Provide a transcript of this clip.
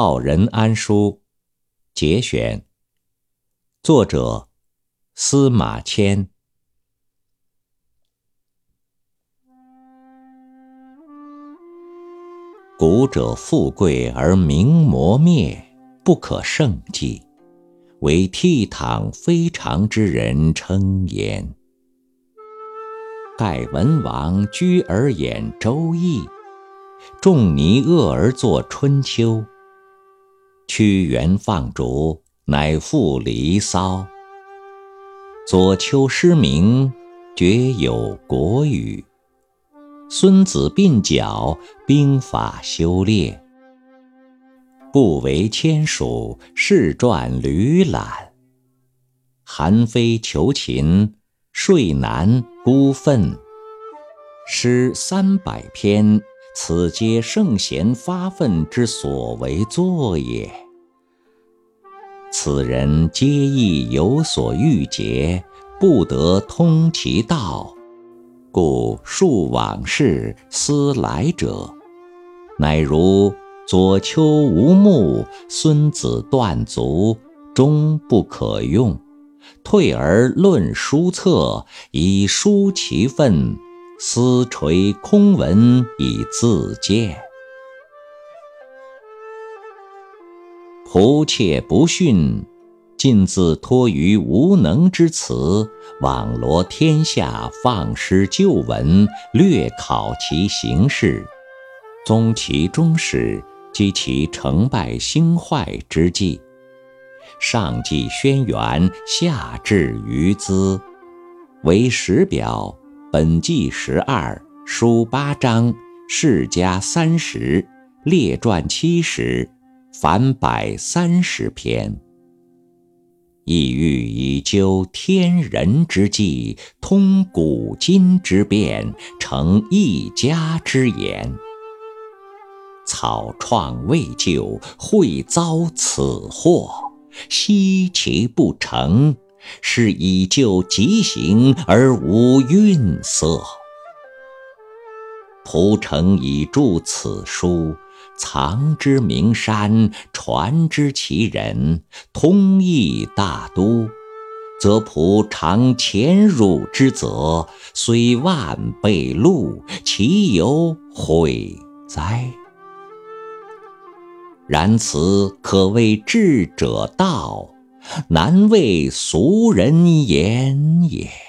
报任安书》节选，作者司马迁。古者富贵而名磨灭，不可胜计，为倜傥非常之人称焉。盖文王居而演《周易》，仲尼厄而作《春秋》。屈原放逐，乃赋《离骚》。左丘失明，厥有《国语》。孙子鬓角，兵法修炼。不为迁蜀，世传吕览。韩非求秦。睡难孤愤，诗三百篇，此皆圣贤发愤之所为作也。此人皆亦有所欲结，不得通其道，故述往事，思来者，乃如左丘无目，孙子断足，终不可用。退而论书策，以书其愤；思垂空文，以自见。仆妾不逊，尽自托于无能之辞，网罗天下，放失旧文，略考其形势，综其终始，积其成败兴坏之际。上记轩辕，下至于兹，为史表。本纪十二，书八章，世家三十，列传七十，凡百三十篇。意欲以究天人之际，通古今之变，成一家之言。草创未就，会遭此祸。惜其不成，是以就疾行而无愠色。蒲城以著此书，藏之名山，传之其人，通义大都，则蒲常潜辱之责，虽万倍禄，其有悔哉？然此可谓智者道，难为俗人言也。